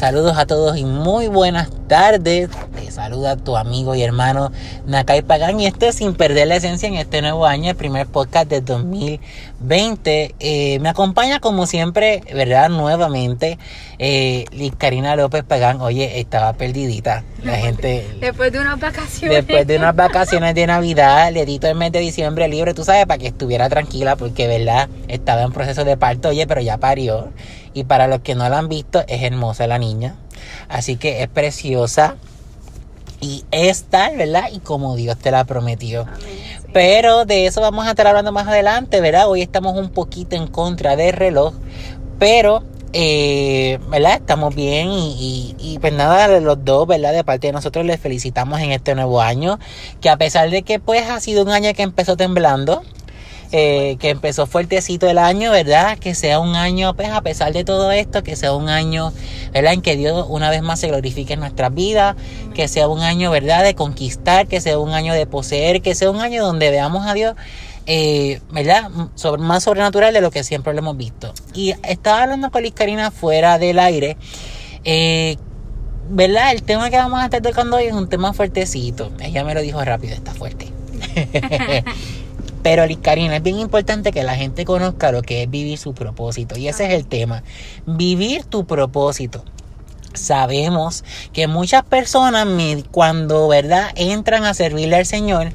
Saludos a todos y muy buenas tardes. Te saluda tu amigo y hermano Nakai Pagan y esto sin perder la esencia en este nuevo año, el primer podcast de 2020. Eh, me acompaña como siempre, ¿verdad? Nuevamente, eh, Liz Karina López Pagán. Oye, estaba perdidita. La gente... Después de unas vacaciones. Después de unas vacaciones de Navidad, le edito el mes de diciembre libre, tú sabes, para que estuviera tranquila porque, ¿verdad? Estaba en proceso de parto, oye, pero ya parió. Y para los que no la han visto, es hermosa la niña. Así que es preciosa. Y es tal, ¿verdad? Y como Dios te la prometió. Pero de eso vamos a estar hablando más adelante, ¿verdad? Hoy estamos un poquito en contra del reloj. Pero eh, ¿verdad? Estamos bien y, y, pues nada, los dos, ¿verdad? De parte de nosotros les felicitamos en este nuevo año, que a pesar de que pues ha sido un año que empezó temblando, eh, que empezó fuertecito el año, ¿verdad? Que sea un año, pues a pesar de todo esto, que sea un año, ¿verdad? En que Dios una vez más se glorifique en nuestras vidas, que sea un año, ¿verdad? De conquistar, que sea un año de poseer, que sea un año donde veamos a Dios, eh, ¿verdad? Sobre, más sobrenatural de lo que siempre lo hemos visto. Y estaba hablando con Liz Karina fuera del aire. Eh, ¿Verdad? El tema que vamos a estar tocando hoy es un tema fuertecito. Ella me lo dijo rápido, está fuerte. Pero, Karina, es bien importante que la gente conozca lo que es vivir su propósito. Y ese es el tema. Vivir tu propósito. Sabemos que muchas personas cuando, ¿verdad?, entran a servirle al Señor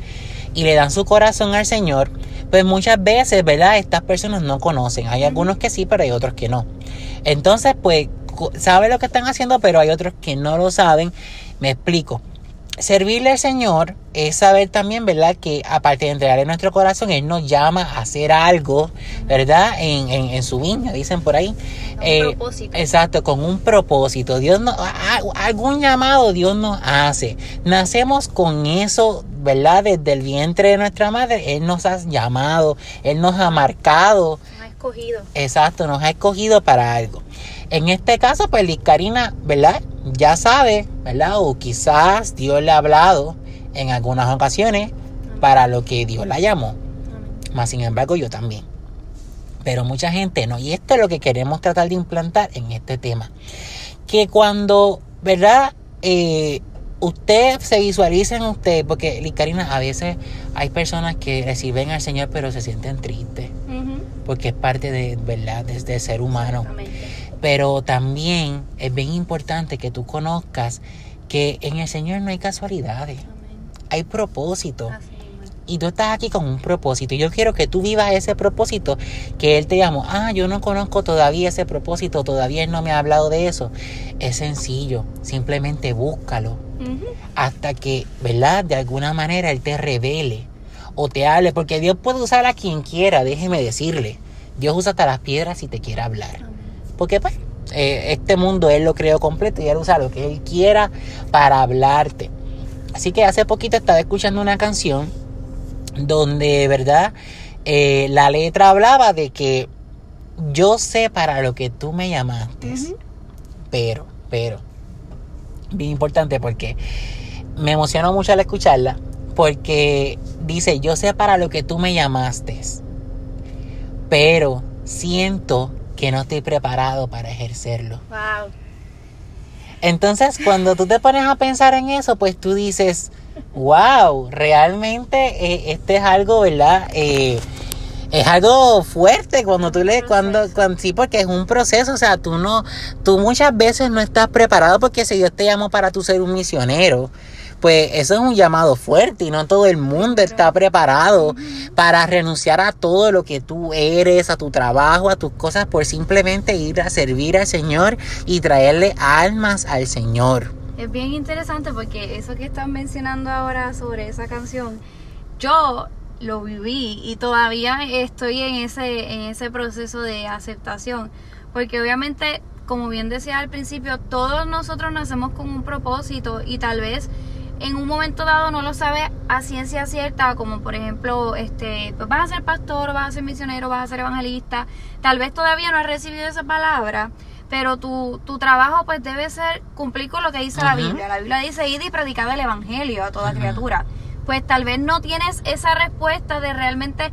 y le dan su corazón al Señor, pues muchas veces, ¿verdad?, estas personas no conocen. Hay algunos que sí, pero hay otros que no. Entonces, pues, saben lo que están haciendo, pero hay otros que no lo saben. Me explico servirle al Señor es saber también, ¿verdad? Que aparte de entregarle nuestro corazón, Él nos llama a hacer algo, ¿verdad? En, en, su viña, dicen por ahí. Un eh, propósito. Exacto, con un propósito. Dios no, algún llamado Dios nos hace. Nacemos con eso, ¿verdad? Desde el vientre de nuestra madre, Él nos ha llamado, Él nos ha marcado. Nos ha escogido. Exacto, nos ha escogido para algo. En este caso, pues Liz Karina, ¿verdad? Ya sabe, ¿verdad? O quizás Dios le ha hablado en algunas ocasiones para lo que Dios la llamó. Más sin embargo, yo también. Pero mucha gente no. Y esto es lo que queremos tratar de implantar en este tema. Que cuando, ¿verdad? Eh, usted se visualiza en usted, porque Liz Karina, a veces hay personas que reciben al Señor pero se sienten tristes, porque es parte de, ¿verdad?, desde ser humano. Pero también es bien importante que tú conozcas que en el Señor no hay casualidades, hay propósito. Y tú estás aquí con un propósito. Y yo quiero que tú vivas ese propósito que Él te llamó. Ah, yo no conozco todavía ese propósito, todavía Él no me ha hablado de eso. Es sencillo, simplemente búscalo. Hasta que, ¿verdad? De alguna manera Él te revele o te hable. Porque Dios puede usar a quien quiera, déjeme decirle. Dios usa hasta las piedras si te quiere hablar. Porque pues eh, este mundo Él lo creó completo y Él usa lo que Él quiera para hablarte. Así que hace poquito estaba escuchando una canción donde, ¿verdad? Eh, la letra hablaba de que yo sé para lo que tú me llamaste. Pero, pero, bien importante porque me emocionó mucho al escucharla. Porque dice, yo sé para lo que tú me llamaste. Pero siento que no estoy preparado para ejercerlo. Wow. Entonces, cuando tú te pones a pensar en eso, pues tú dices, wow, realmente eh, este es algo, ¿verdad? Eh, es algo fuerte cuando tú le cuando, cuando sí porque es un proceso o sea tú no tú muchas veces no estás preparado porque si Dios te llamó para tú ser un misionero pues eso es un llamado fuerte y no todo el mundo está preparado para renunciar a todo lo que tú eres, a tu trabajo, a tus cosas, por simplemente ir a servir al Señor y traerle almas al Señor. Es bien interesante porque eso que están mencionando ahora sobre esa canción, yo lo viví y todavía estoy en ese, en ese proceso de aceptación. Porque obviamente, como bien decía al principio, todos nosotros nacemos con un propósito y tal vez en un momento dado no lo sabes a ciencia cierta, como por ejemplo, este, pues vas a ser pastor, vas a ser misionero, vas a ser evangelista, tal vez todavía no has recibido esa palabra, pero tu, tu trabajo pues debe ser cumplir con lo que dice la Biblia. La Biblia dice ir y predicar el evangelio a toda criatura. Pues tal vez no tienes esa respuesta de realmente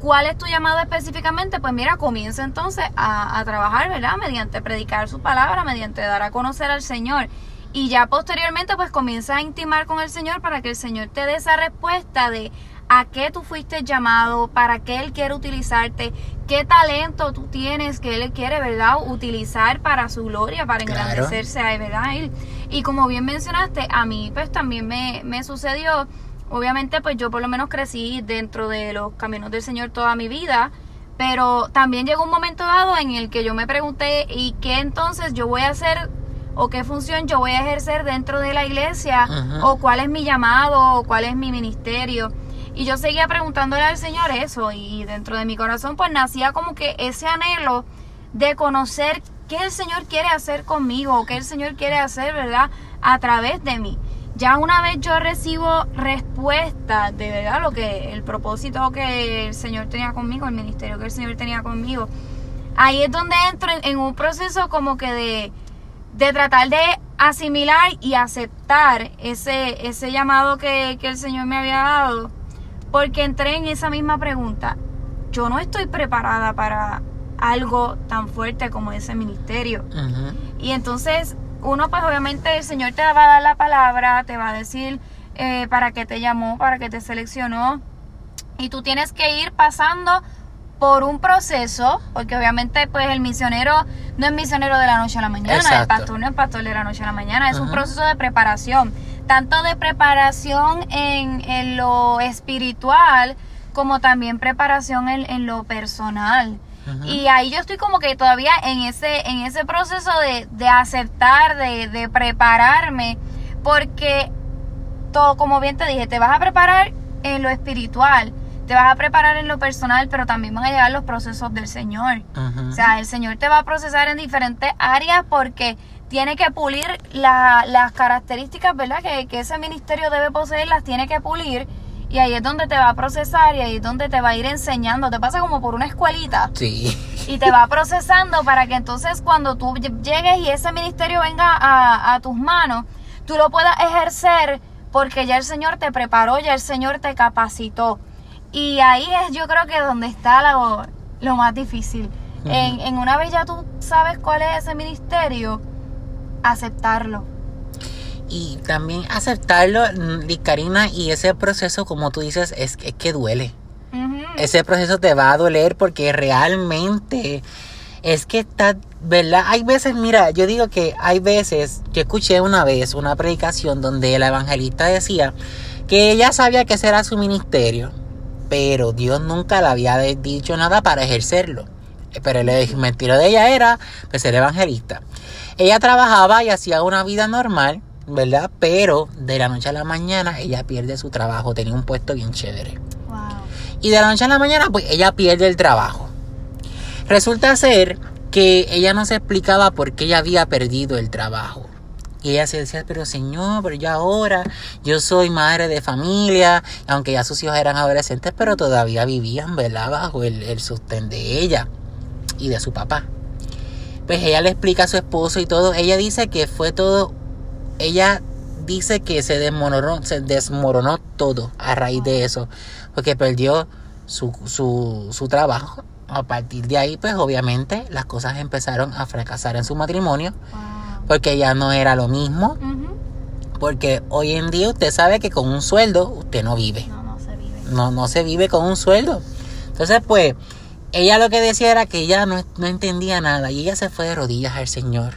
cuál es tu llamado específicamente, pues mira, comienza entonces a, a trabajar, ¿verdad? Mediante predicar su palabra, mediante dar a conocer al Señor. Y ya posteriormente pues comienza a intimar con el Señor para que el Señor te dé esa respuesta de a qué tú fuiste llamado, para qué Él quiere utilizarte, qué talento tú tienes que Él quiere, ¿verdad? Utilizar para su gloria, para Claro. engrandecerse a Él, ¿verdad? Y, y como bien mencionaste, a mí pues también me, me sucedió, obviamente pues yo por lo menos crecí dentro de los caminos del Señor toda mi vida, pero también llegó un momento dado en el que yo me pregunté, ¿y qué entonces yo voy a hacer o qué función yo voy a ejercer dentro de la iglesia? ¿O cuál es mi llamado? ¿O cuál es mi ministerio? Y yo seguía preguntándole al Señor eso y dentro de mi corazón pues nacía como que ese anhelo de conocer qué el Señor quiere hacer conmigo, o qué el Señor quiere hacer, ¿verdad? A través de mí. Ya una vez yo recibo respuesta de verdad lo que el propósito que el Señor tenía conmigo, el ministerio que el Señor tenía conmigo, ahí es donde entro en, en un proceso como que de, de tratar de asimilar y aceptar ese, ese llamado que, que el Señor me había dado, porque entré en esa misma pregunta. Yo no estoy preparada para algo tan fuerte como ese ministerio. Y entonces uno pues obviamente el Señor te va a dar la palabra, te va a decir eh, para qué te llamó, para qué te seleccionó. Y tú tienes que ir pasando por un proceso, porque obviamente pues el misionero no es misionero de la noche a la mañana, el pastor no es pastor de la noche a la mañana, es un proceso de preparación, tanto de preparación en, en lo espiritual como también preparación en, en lo personal. Y ahí yo estoy como que todavía en ese, en ese proceso de, de aceptar, de, de prepararme, porque todo, como bien te dije, te vas a preparar en lo espiritual, te vas a preparar en lo personal, pero también van a llegar los procesos del Señor. O sea, el Señor te va a procesar en diferentes áreas porque tiene que pulir la- las características, ¿verdad? Que, que ese ministerio debe poseer, las tiene que pulir. Y ahí es donde te va a procesar y ahí es donde te va a ir enseñando. Te pasa como por una escuelita Sí. y te va procesando para que entonces cuando tú ll- llegues y ese ministerio venga a, a tus manos, tú lo puedas ejercer porque ya el Señor te preparó, ya el Señor te capacitó. Y ahí es yo creo que donde está lo, lo más difícil. en, en una vez ya tú sabes cuál es ese ministerio, aceptarlo. Y también aceptarlo, mm, Karina, y ese proceso, como tú dices, es, es que duele. Ese proceso te va a doler porque realmente es que está, ¿verdad? Hay veces, mira, yo digo que hay veces, yo escuché una vez una predicación donde la evangelista decía que ella sabía que ese era su ministerio, pero Dios nunca le había dicho nada para ejercerlo. Pero el mentira de ella era pues, ser evangelista. Ella trabajaba y hacía una vida normal, ¿verdad? Pero de la noche a la mañana ella pierde su trabajo, tenía un puesto bien chévere. Wow. Y de la noche a la mañana, pues ella pierde el trabajo. Resulta ser que ella no se explicaba por qué ella había perdido el trabajo. Y ella se decía, pero señor, pero yo ahora, yo soy madre de familia, aunque ya sus hijos eran adolescentes, pero todavía vivían, ¿verdad? Bajo el, el sostén de ella y de su papá. Pues ella le explica a su esposo y todo. Ella dice que fue todo, ella dice que se desmoronó, se desmoronó todo a raíz de eso, porque perdió su, su, su trabajo. A partir de ahí, pues obviamente las cosas empezaron a fracasar en su matrimonio. Porque ya no era lo mismo, porque hoy en día usted sabe que con un sueldo usted no vive No, no se vive. no, no se vive con un sueldo. Entonces, pues, ella lo que decía era que ella no, no entendía nada y ella se fue de rodillas al Señor.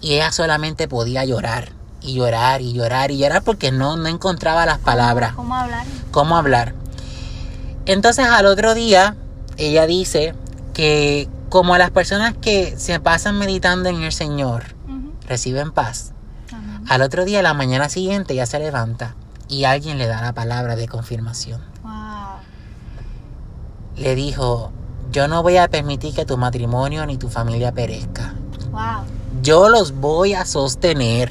Y ella solamente podía llorar y llorar y llorar y llorar porque no, no encontraba las palabras, ¿Cómo hablar? cómo hablar. Entonces, al otro día, ella dice que como las personas que se pasan meditando en el Señor. Reciben paz, Amén. al otro día, la mañana siguiente, ella se levanta y alguien le da la palabra de confirmación. Wow. le dijo, yo no voy a permitir que tu matrimonio ni tu familia perezca. Wow. Yo los voy a sostener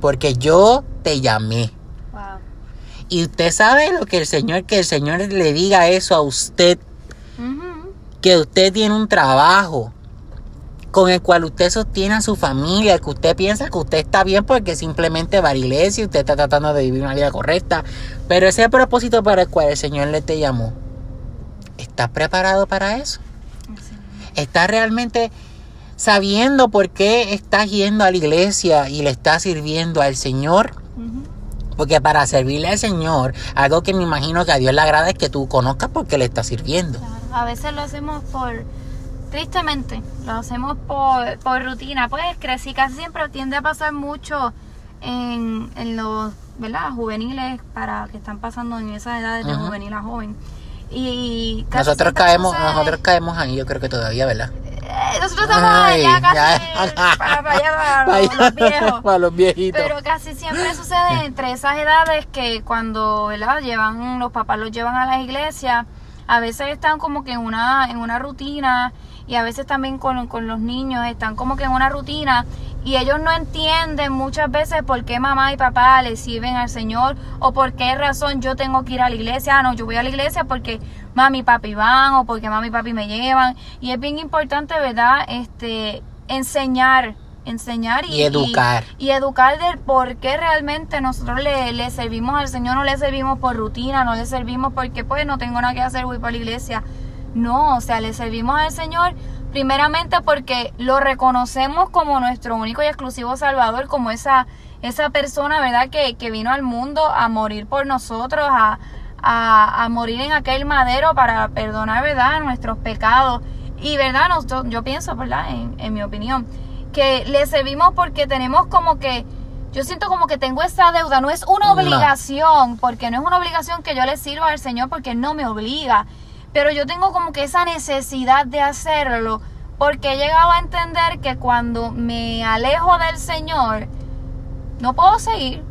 porque yo te llamé. Wow. Y usted sabe lo que el Señor, que el Señor le diga eso a usted, que usted tiene un trabajo con el cual usted sostiene a su familia, que usted piensa que usted está bien porque simplemente va a la iglesia y usted está tratando de vivir una vida correcta. Pero ese propósito para el cual el Señor le te llamó, ¿Estás preparado para eso? ¿Estás realmente sabiendo por qué estás yendo a la iglesia y le estás sirviendo al Señor? Porque para servirle al Señor, algo que me imagino que a Dios le agrada es que tú conozcas por qué le estás sirviendo. Claro, A veces lo hacemos por, tristemente, lo hacemos por, por rutina. Pues crecí casi siempre tiende a pasar mucho en, en los, ¿verdad? Juveniles para que están pasando en esas edades de Ujú. juvenil a joven. Y Nosotros caemos, nosotros caemos ahí, yo creo que todavía, ¿verdad? Eh, nosotros estamos Ay, ya casi ya. para, para allá, para Para los, los viejos. para los viejitos. Pero casi siempre sucede entre esas edades que cuando, ¿verdad? Llevan, los papás los llevan a las iglesias, a veces están como que en una, en una rutina y a veces también con, con los niños están como que en una rutina y ellos no entienden muchas veces por qué mamá y papá le sirven al Señor o por qué razón yo tengo que ir a la iglesia. Ah, no, yo voy a la iglesia porque mami y papi van o porque mami y papi me llevan. Y es bien importante, ¿verdad? Este, enseñar, enseñar y, Y educar. Y, y educar del por qué realmente nosotros le, le servimos al Señor, no le servimos por rutina, no le servimos porque pues no tengo nada que hacer, voy para la iglesia. No, o sea, le servimos al Señor primeramente porque lo reconocemos como nuestro único y exclusivo Salvador, como esa, esa persona, ¿verdad? Que, que vino al mundo a morir por nosotros, a, a, a morir en aquel madero para perdonar, ¿verdad? Nuestros pecados. Y, ¿verdad? Nosotros, yo pienso, ¿verdad? En, en mi opinión, que le servimos porque tenemos como que... Yo siento como que tengo esa deuda, no es una obligación, porque no es una obligación que yo le sirva al Señor porque Él no me obliga, pero yo tengo como que esa necesidad de hacerlo, porque he llegado a entender que cuando me alejo del Señor, no puedo seguir.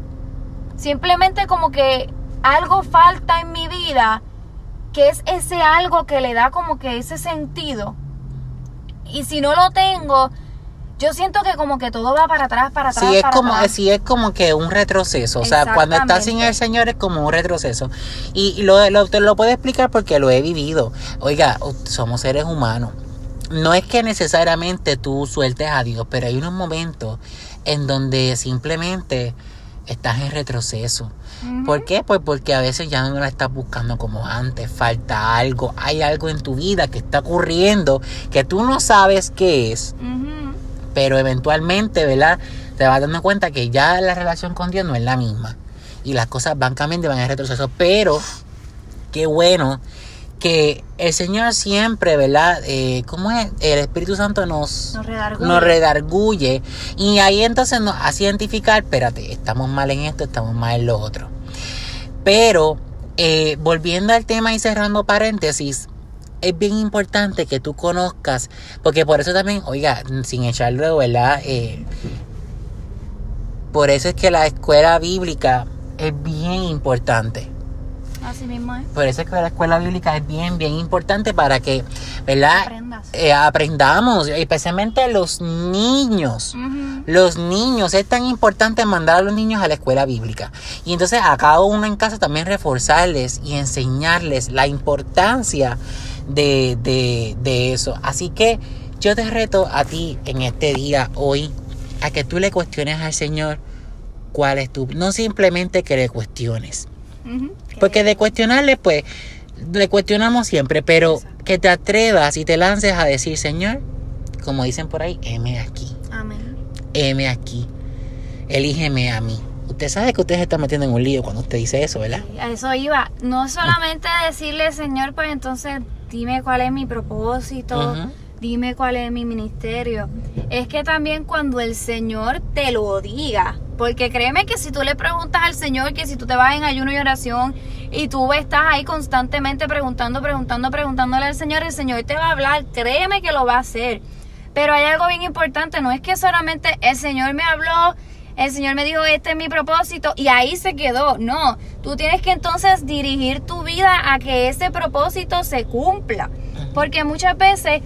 Simplemente como que algo falta en mi vida, que es ese algo que le da como que ese sentido. Y si no lo tengo, yo siento que como que todo va para atrás, para atrás, Sí, es para como, atrás. sí, es como que un retroceso. O sea, cuando estás sin el Señor es como un retroceso. Y, lo, lo- te lo puedo explicar porque lo he vivido. Oiga, somos seres humanos. No es que necesariamente tú sueltes a Dios, pero hay unos momentos en donde simplemente estás en retroceso. ¿Por qué? Pues porque a veces ya no la estás buscando como antes, falta algo, hay algo en tu vida que está ocurriendo que tú no sabes qué es Ujú. Pero eventualmente, ¿verdad? Te vas dando cuenta que ya la relación con Dios no es la misma. Y las cosas van cambiando y van en retroceso. Pero, qué bueno que el Señor siempre, ¿verdad? Eh, ¿Cómo es? El Espíritu Santo nos, Nos redarguye. nos redarguye. Y ahí entonces nos hace identificar, espérate, estamos mal en esto, estamos mal en lo otro. Pero, eh, volviendo al tema y cerrando paréntesis, es bien importante que tú conozcas, porque por eso también, oiga, sin echarlo, ¿verdad? Eh, por eso es que la escuela bíblica es bien importante. Así mismo es. Por eso es que la escuela bíblica es bien, bien importante para que, ¿verdad? Eh, aprendamos, especialmente los niños. Los niños, es tan importante mandar a los niños a la escuela bíblica. Y entonces a cada uno en casa también reforzarles y enseñarles la importancia de, de, de eso. Así que yo te reto a ti en este día, hoy, a que tú le cuestiones al Señor cuál es tu... No simplemente que le cuestiones. Porque de cuestionarle, pues, le cuestionamos siempre, pero Exacto. que te atrevas y te lances a decir, Señor, como dicen por ahí, heme aquí Amén. heme aquí, elígeme a mí. Usted sabe que usted se está metiendo en un lío cuando usted dice eso, ¿verdad? A eso iba. No solamente decirle, Señor, pues entonces dime cuál es mi propósito, dime cuál es mi ministerio. Es que también cuando el Señor te lo diga, porque créeme que si tú le preguntas al Señor, que si tú te vas en ayuno y oración y tú estás ahí constantemente preguntando, preguntando, preguntándole al Señor, el Señor te va a hablar, créeme que lo va a hacer. Pero hay algo bien importante, no es que solamente el Señor me habló, el Señor me dijo, este es mi propósito y ahí se quedó. No, tú tienes que entonces dirigir tu vida a que ese propósito se cumpla. Porque muchas veces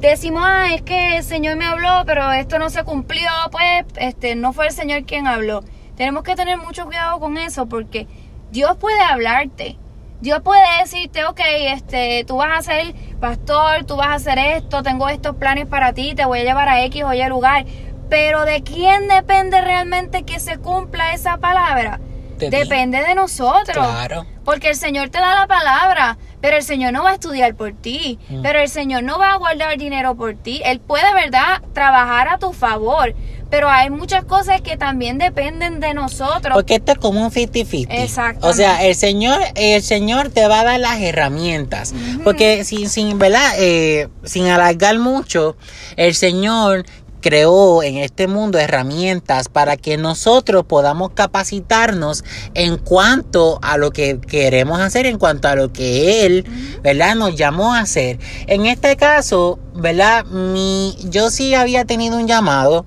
decimos, ah, es que el Señor me habló, pero esto no se cumplió, pues este no fue el Señor quien habló. Tenemos que tener mucho cuidado con eso porque Dios puede hablarte. Dios puede decirte, ok, este, tú vas a ser pastor, tú vas a hacer esto, tengo estos planes para ti, te voy a llevar a X o Y lugar. Pero ¿de quién depende realmente que se cumpla esa palabra? De. Depende de nosotros. Claro. Porque el Señor te da la palabra, pero el Señor no va a estudiar por ti, Mm. pero el Señor no va a guardar dinero por ti. Él puede, ¿verdad?, trabajar a tu favor, pero hay muchas cosas que también dependen de nosotros. Porque esto es como un 50-50. Exactamente. O sea, el Señor, el Señor te va a dar las herramientas. Porque sin, sin, ¿verdad? Eh, sin alargar mucho, el Señor creó en este mundo herramientas para que nosotros podamos capacitarnos en cuanto a lo que queremos hacer, en cuanto a lo que Él, ¿verdad? Nos llamó a hacer. En este caso, ¿verdad? Mi, yo sí había tenido un llamado.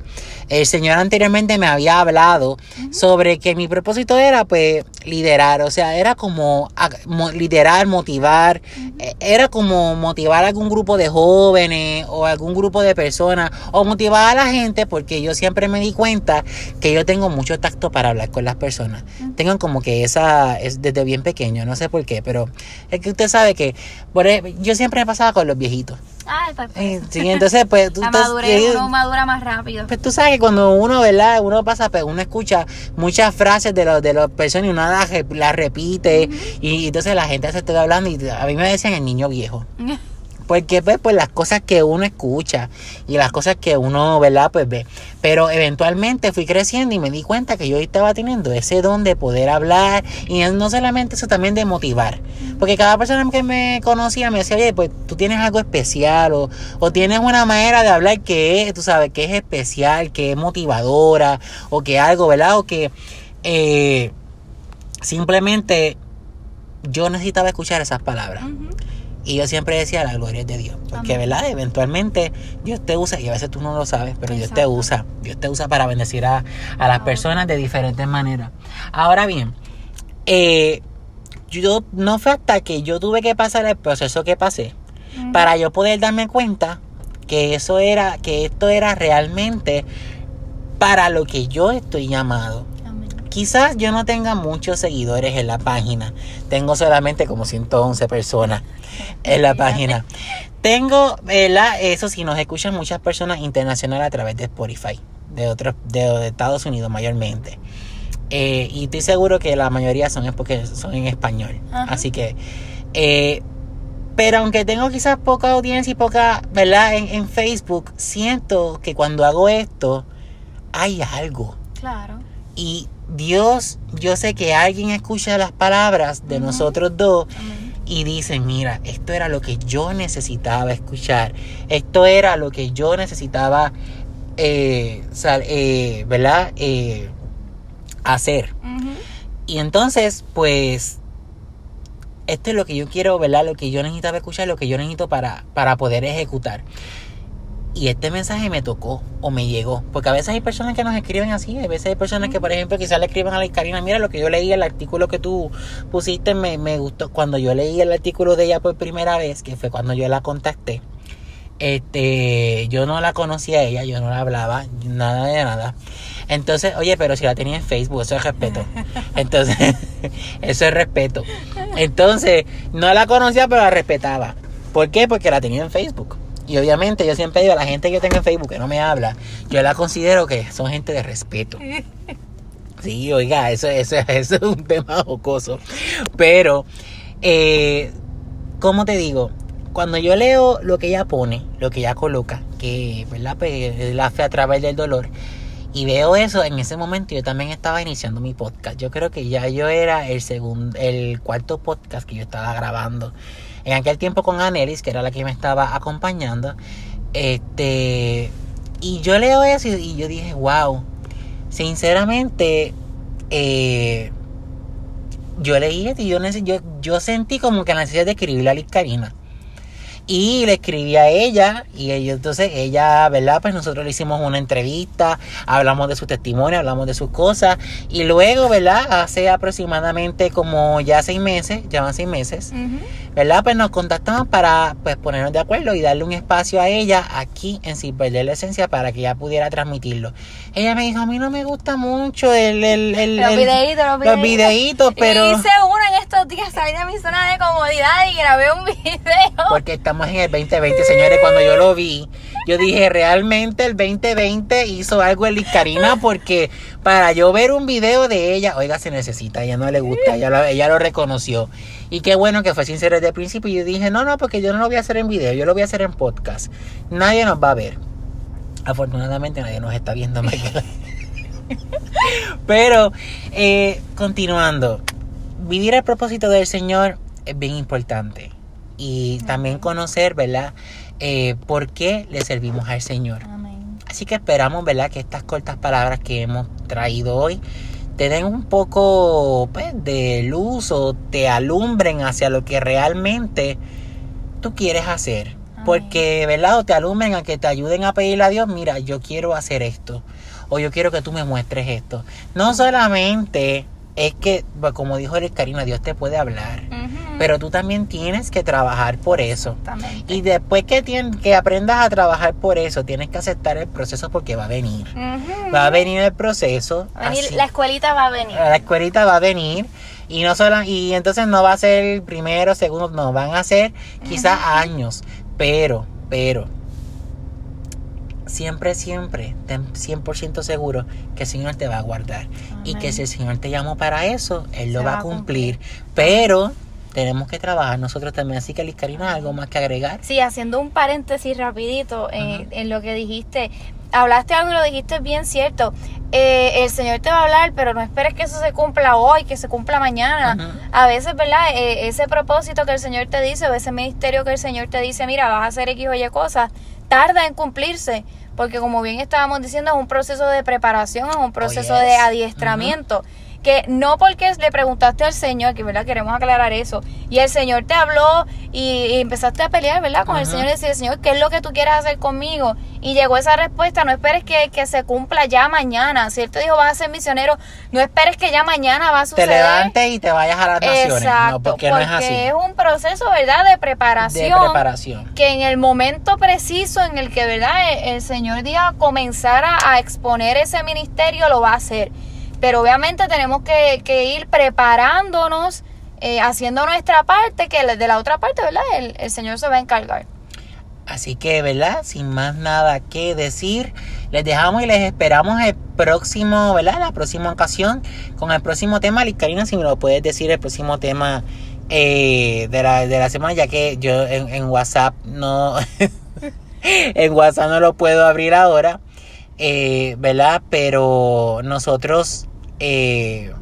El Señor anteriormente me había hablado sobre que mi propósito era pues liderar, o sea, era como liderar, motivar, eh, era como motivar a algún grupo de jóvenes o algún grupo de personas o motivar a la gente porque yo siempre me di cuenta que yo tengo mucho tacto para hablar con las personas. Tengo como que esa, es desde bien pequeño, no sé por qué, pero es que usted sabe que por e- yo siempre me pasaba con los viejitos. Ay, pues, pues, Eh, Sí, entonces pues tú la estás- madurez, eh, uno madura más rápido. pues tú sabes que cuando uno, ¿verdad? Uno pasa, pues uno escucha muchas frases de los de las personas y uno las repite y entonces la gente se está hablando y a mí me decían el niño viejo. Porque pues, pues las cosas que uno escucha y las cosas que uno, ¿verdad? Pues ve. Pero eventualmente fui creciendo y me di cuenta que yo estaba teniendo ese don de poder hablar y no solamente eso, también de motivar. Porque cada persona que me conocía me decía, oye, pues tú tienes algo especial o, o tienes una manera de hablar que es, tú sabes, que es especial, que es motivadora o que algo, ¿verdad? O que eh, simplemente yo necesitaba escuchar esas palabras. Ujú. Y yo siempre decía, la gloria es de Dios. Porque, Amén. ¿verdad? Eventualmente Dios te usa, y a veces tú no lo sabes, pero Dios te usa. Dios te usa para bendecir a, a las personas de diferentes maneras. Ahora bien, eh, yo no fue hasta que yo tuve que pasar el proceso que pasé para yo poder darme cuenta que eso era, que esto era realmente para lo que yo estoy llamado. Quizás yo no tenga muchos seguidores en la página. Tengo solamente como 111 personas en la página. Tengo, ¿verdad? Eso sí, nos escuchan muchas personas internacionales a través de Spotify, de otros, de, de Estados Unidos mayormente. Eh, y estoy seguro que la mayoría son es porque son en español. Ajá. Así que, eh, pero aunque tengo quizás poca audiencia y poca, ¿verdad? En, en Facebook, siento que cuando hago esto, hay algo. Claro. Y Dios, yo sé que alguien escucha las palabras de nosotros dos y dice, mira, esto era lo que yo necesitaba escuchar. Esto era lo que yo necesitaba, eh, sal- eh, ¿verdad? Eh, hacer. Y entonces, pues, esto es lo que yo quiero, ¿verdad? Lo que yo necesitaba escuchar, lo que yo necesito para, para poder ejecutar. Y este mensaje me tocó o me llegó. Porque a veces hay personas que nos escriben así. A veces hay personas que, por ejemplo, quizás le escriben a la Karina, mira lo que yo leí, el artículo que tú pusiste, me, me gustó. Cuando yo leí el artículo de ella por primera vez, que fue cuando yo la contacté, este, yo no la conocía a ella, yo no la hablaba, nada de nada. Entonces, oye, pero si la tenía en Facebook, eso es respeto. Entonces, eso es respeto. Entonces, no la conocía, pero la respetaba. ¿Por qué? Porque la tenía en Facebook. Y obviamente yo siempre digo, la gente que yo tengo en Facebook que no me habla, yo la considero que son gente de respeto. Sí, oiga, eso, eso, eso es un tema jocoso. Pero, eh, ¿cómo te digo? Cuando yo leo lo que ella pone, lo que ella coloca, que ¿verdad? Pues, es la fe a través del dolor, y veo eso, en ese momento yo también estaba iniciando mi podcast. Yo creo que ya yo era el segundo, el cuarto podcast que yo estaba grabando. En aquel tiempo con Anelis, que era la que me estaba acompañando. Este. Y yo leo eso y, yo dije, wow. Sinceramente, eh, yo leí esto y yo sentí como que la necesidad de escribirle a Liz Karina. Y le escribí a ella y ella, entonces ella, ¿verdad? Pues nosotros le hicimos una entrevista, hablamos de su testimonio, hablamos de sus cosas y luego, ¿verdad? Hace aproximadamente como ya seis meses, ya van seis meses. ¿verdad? Pues nos contactamos para pues ponernos de acuerdo y darle un espacio a ella aquí en Sin Perder la Esencia para que ella pudiera transmitirlo. Ella me dijo, a mí no me gusta mucho el, el, el- Los videitos, los los videitos. videitos, pero... Hice uno en estos días salí de mi zona de comodidad y grabé un video. Porque estamos en el 2020, señores. Cuando yo lo vi, yo dije, realmente el 2020 hizo algo en Karina porque para yo ver un video de ella, oiga, se necesita, ella no le gusta, ella lo, ella lo reconoció. Y qué bueno que fue sincero desde el principio. Y yo dije, no, no, porque yo no lo voy a hacer en video, yo lo voy a hacer en podcast. Nadie nos va a ver. Afortunadamente nadie nos está viendo Pero, eh, continuando, vivir el propósito del Señor es bien importante. Y también conocer, ¿verdad? Eh, por qué le servimos al Señor. Amén. Así que esperamos, ¿verdad? Que estas cortas palabras que hemos traído hoy te den un poco pues, de luz o te alumbren hacia lo que realmente tú quieres hacer. Amén. Porque, ¿verdad? O te alumbren a que te ayuden a pedirle a Dios, mira, yo quiero hacer esto. O yo quiero que tú me muestres esto. No solamente es que, pues, como dijo el Karina, Dios te puede hablar. Pero tú también tienes que trabajar por eso. Y después que, que aprendas a trabajar por eso, tienes que aceptar el proceso porque va a venir. Va a venir el proceso. Va a venir- así. la escuelita va a venir. La escuelita va a venir. Y no solo, y entonces no va a ser primero, segundo, no, van a ser quizás años. Pero, pero, siempre, siempre, ten 100% seguro que el Señor te va a guardar. Y que si el Señor te llamó para eso, Él lo va va a a cumplir. Pero tenemos que trabajar nosotros también. Así que, Liz Karina, ¿algo más que agregar? Sí, haciendo un paréntesis rapidito en, en lo que dijiste. Hablaste algo y lo dijiste bien cierto. Eh, el Señor te va a hablar, pero no esperes que eso se cumpla hoy, que se cumpla mañana. A veces, ¿verdad? Eh, ese propósito que el Señor te dice, o ese ministerio que el Señor te dice, mira, vas a hacer X o Y cosas, tarda en cumplirse. Porque como bien estábamos diciendo, es un proceso de preparación, es un proceso de yes. adiestramiento. Que no porque le preguntaste al Señor, que verdad queremos aclarar eso, y el Señor te habló y, y empezaste a pelear, ¿verdad? Con el. Señor y decir, Señor, ¿qué es lo que tú quieres hacer conmigo? Y llegó esa respuesta, no esperes que, que se cumpla ya mañana. Si Él te dijo, vas a ser misionero, no esperes que ya mañana va a Te suceder. levantes y te vayas a las naciones. Exacto, no, porque no es así. es un proceso, ¿verdad? De De preparación. preparación. Que en el momento preciso en el que, ¿verdad? El, el Señor diga comenzar a, a exponer ese ministerio, lo va a hacer. Pero obviamente tenemos que, ir preparándonos, eh, haciendo nuestra parte, que de la otra parte, ¿verdad? El, Señor se va a encargar. Así que, ¿verdad? Sin más nada que decir, les dejamos y les esperamos el próximo, ¿verdad? La próxima ocasión con el próximo tema. Karina, si me lo puedes decir, el próximo tema eh, de, la, de la semana, ya que yo en, en WhatsApp no. en WhatsApp no lo puedo abrir ahora, eh, ¿verdad? Pero nosotros. Eh,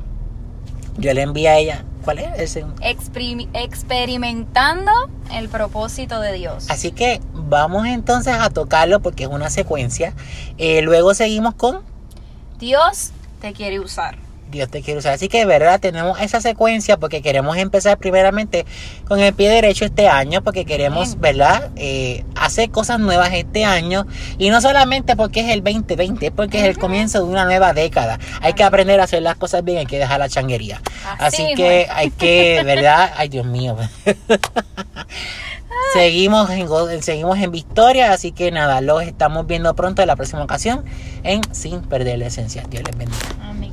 yo le envié a ella. ¿Cuál es? Ese? Exprimi- experimentando el propósito de Dios. Así que vamos entonces a tocarlo porque es una secuencia. Eh, luego seguimos con Dios te quiere usar. Dios te quiere usar. Así que de verdad tenemos esa secuencia porque queremos empezar primeramente con el pie derecho este año porque queremos. ¿verdad? Eh, hacer cosas nuevas este año y no solamente porque es el 2020, es porque es el comienzo de una nueva década. Hay que aprender a hacer las cosas bien, hay que dejar la changuería. Así Así que hay que, ¿verdad? Ay, Dios mío. seguimos en, seguimos en victoria, así que nada, los estamos viendo pronto en la próxima ocasión en Sin Perder la Esencia. Dios les bendiga. Amén.